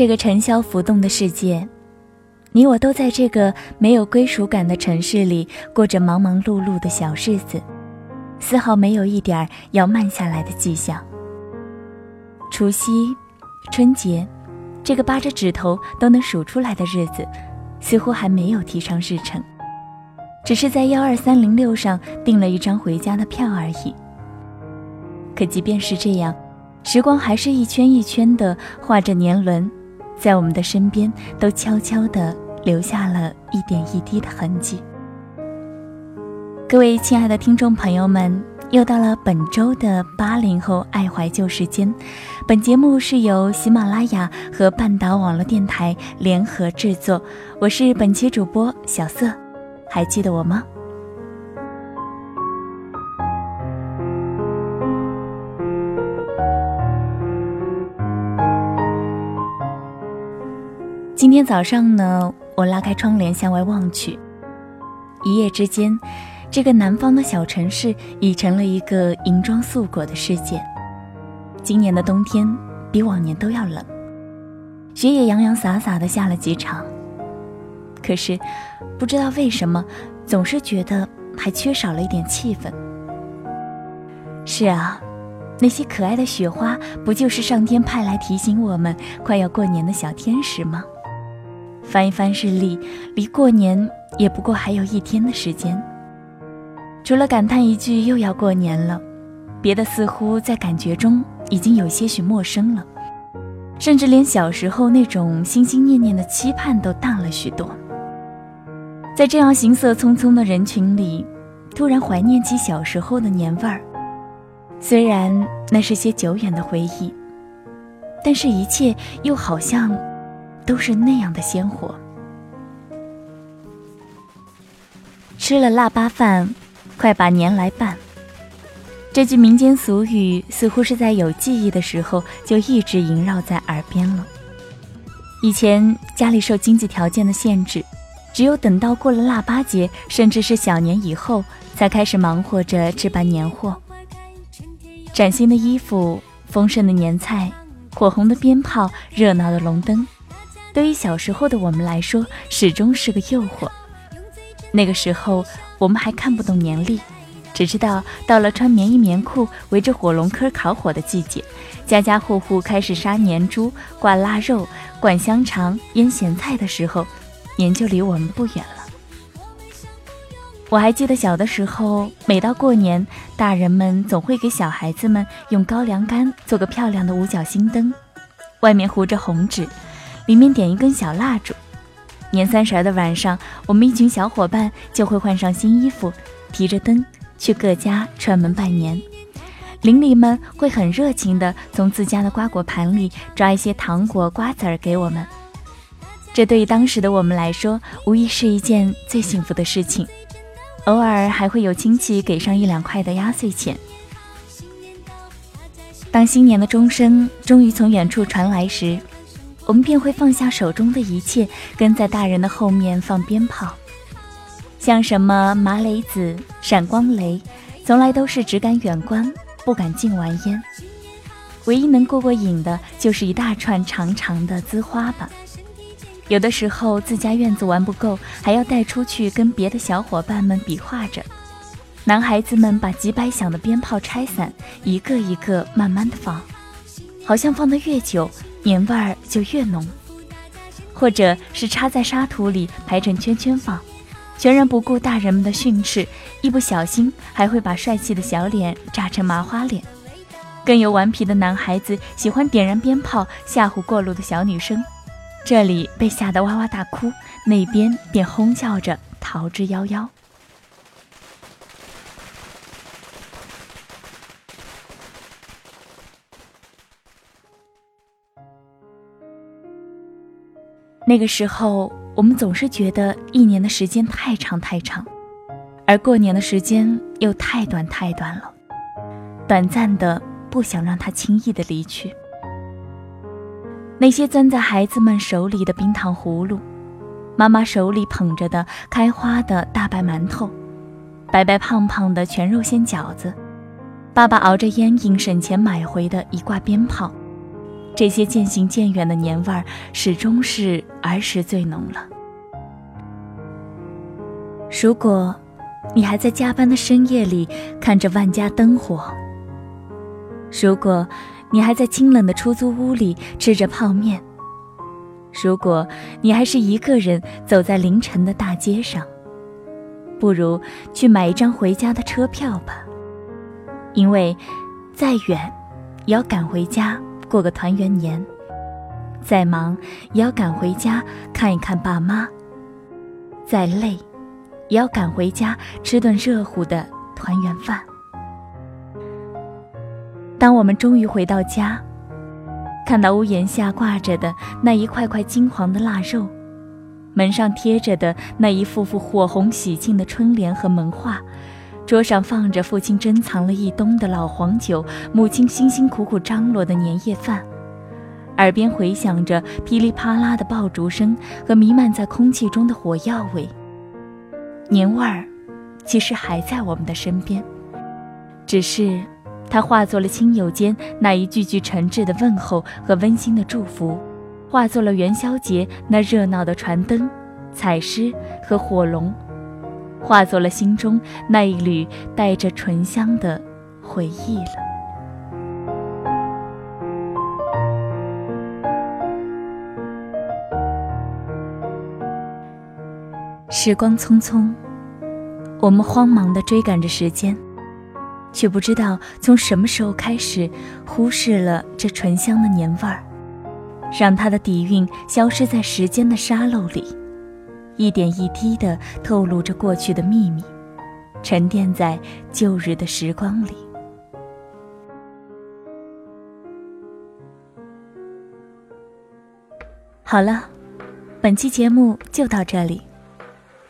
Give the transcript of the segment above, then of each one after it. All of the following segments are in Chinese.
这个尘嚣浮动的世界。你我都在这个没有归属感的城市里过着忙忙碌碌的小日子，丝毫没有一点要慢下来的迹象。除夕、春节，这个扒着指头都能数出来的日子，似乎还没有提上日程，只是在幺二三零六上订了一张回家的票而已。可即便是这样，时光还是一圈一圈的画着年轮。在我们的身边，都悄悄地留下了一点一滴的痕迹。各位亲爱的听众朋友们，又到了本周的八零后爱怀旧时间。本节目是由喜马拉雅和半岛网络电台联合制作，我是本期主播小色，还记得我吗？今天早上呢，我拉开窗帘向外望去，一夜之间，这个南方的小城市已成了一个银装素裹的世界。今年的冬天比往年都要冷，雪也洋洋洒洒的下了几场。可是，不知道为什么，总是觉得还缺少了一点气氛。是啊，那些可爱的雪花，不就是上天派来提醒我们快要过年的小天使吗？翻一翻日历，离过年也不过还有一天的时间。除了感叹一句又要过年了，别的似乎在感觉中已经有些许陌生了，甚至连小时候那种心心念念的期盼都淡了许多。在这样行色匆匆的人群里，突然怀念起小时候的年味儿。虽然那是些久远的回忆，但是一切又好像……都是那样的鲜活。吃了腊八饭，快把年来办。这句民间俗语似乎是在有记忆的时候就一直萦绕在耳边了。以前家里受经济条件的限制，只有等到过了腊八节，甚至是小年以后，才开始忙活着置办年货。崭新的衣服、丰盛的年菜、火红的鞭炮、热闹的龙灯。对于小时候的我们来说，始终是个诱惑。那个时候，我们还看不懂年历，只知道到了穿棉衣棉裤、围着火龙坑烤火的季节，家家户户开始杀年猪、挂腊肉、灌香肠、腌咸菜的时候，年就离我们不远了。我还记得小的时候，每到过年，大人们总会给小孩子们用高粱杆做个漂亮的五角星灯，外面糊着红纸。里面点一根小蜡烛，年三十的晚上，我们一群小伙伴就会换上新衣服，提着灯去各家串门拜年。邻里们会很热情地从自家的瓜果盘里抓一些糖果、瓜子儿给我们。这对于当时的我们来说，无疑是一件最幸福的事情。偶尔还会有亲戚给上一两块的压岁钱。当新年的钟声终于从远处传来时，我们便会放下手中的一切，跟在大人的后面放鞭炮，像什么麻雷子、闪光雷，从来都是只敢远观，不敢近玩烟。唯一能过过瘾的，就是一大串长长的滋花吧。有的时候自家院子玩不够，还要带出去跟别的小伙伴们比划着。男孩子们把几百响的鞭炮拆散，一个一个慢慢的放，好像放得越久。年味儿就越浓，或者是插在沙土里排成圈圈放，全然不顾大人们的训斥，一不小心还会把帅气的小脸炸成麻花脸。更有顽皮的男孩子喜欢点燃鞭炮吓唬过路的小女生，这里被吓得哇哇大哭，那边便哄叫着逃之夭夭。那个时候，我们总是觉得一年的时间太长太长，而过年的时间又太短太短了，短暂的不想让它轻易的离去。那些攥在孩子们手里的冰糖葫芦，妈妈手里捧着的开花的大白馒头，白白胖胖的全肉馅饺子，爸爸熬着烟瘾省钱买回的一挂鞭炮。这些渐行渐远的年味儿，始终是儿时最浓了。如果，你还在加班的深夜里看着万家灯火；如果，你还在清冷的出租屋里吃着泡面；如果你还是一个人走在凌晨的大街上，不如去买一张回家的车票吧，因为，再远，也要赶回家。过个团圆年，再忙也要赶回家看一看爸妈；再累，也要赶回家吃顿热乎的团圆饭。当我们终于回到家，看到屋檐下挂着的那一块块金黄的腊肉，门上贴着的那一幅幅火红喜庆的春联和门画。桌上放着父亲珍藏了一冬的老黄酒，母亲辛辛苦苦张罗的年夜饭，耳边回响着噼里啪啦的爆竹声和弥漫在空气中的火药味。年味儿，其实还在我们的身边，只是，它化作了亲友间那一句句诚挚的问候和温馨的祝福，化作了元宵节那热闹的传灯、彩狮和火龙。化作了心中那一缕带着醇香的回忆了。时光匆匆，我们慌忙的追赶着时间，却不知道从什么时候开始，忽视了这醇香的年味儿，让它的底蕴消失在时间的沙漏里。一点一滴地透露着过去的秘密，沉淀在旧日的时光里。好了，本期节目就到这里。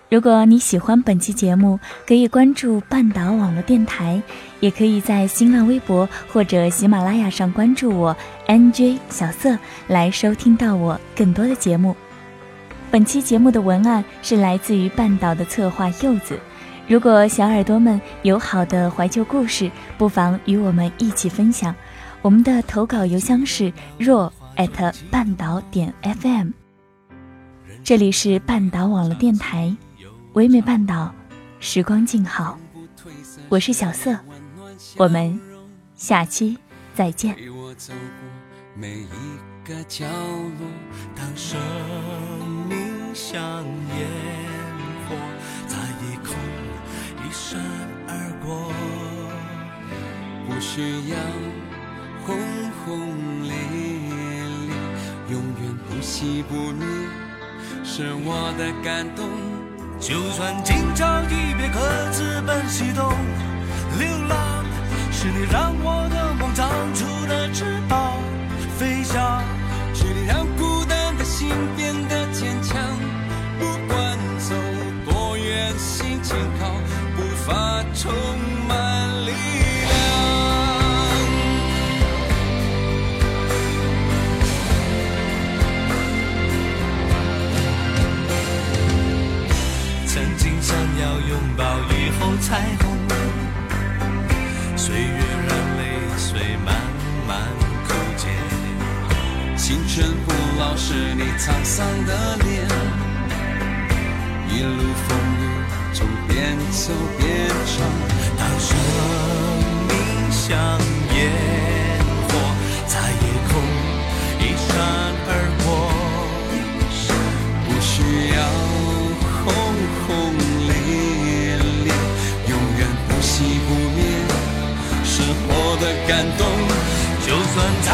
如果你喜欢本期节目，可以关注半岛网络电台，也可以在新浪微博或者喜马拉雅上关注我 NJ 小色，来收听到我更多的节目。本期节目的文案是来自于半岛的策划柚子。如果小耳朵们有好的怀旧故事，不妨与我们一起分享。我们的投稿邮箱是若艾特半岛点 FM。这里是半岛网络电台，唯美半岛，时光静好。我是小色，我们下期再见。个角落，当生命像烟火在夜空一闪而过，不需要轰轰烈烈，永远不熄不灭，是我的感动。就算今朝一别，各自奔西东，流浪是你让我的梦长出了翅膀，飞翔是你让孤单的心变。青春不老是你沧桑的脸，一路风雨中边走边唱。当生命像烟火，在夜空一闪而过，不需要轰轰烈烈，永远不熄不灭，是我的感动。就算再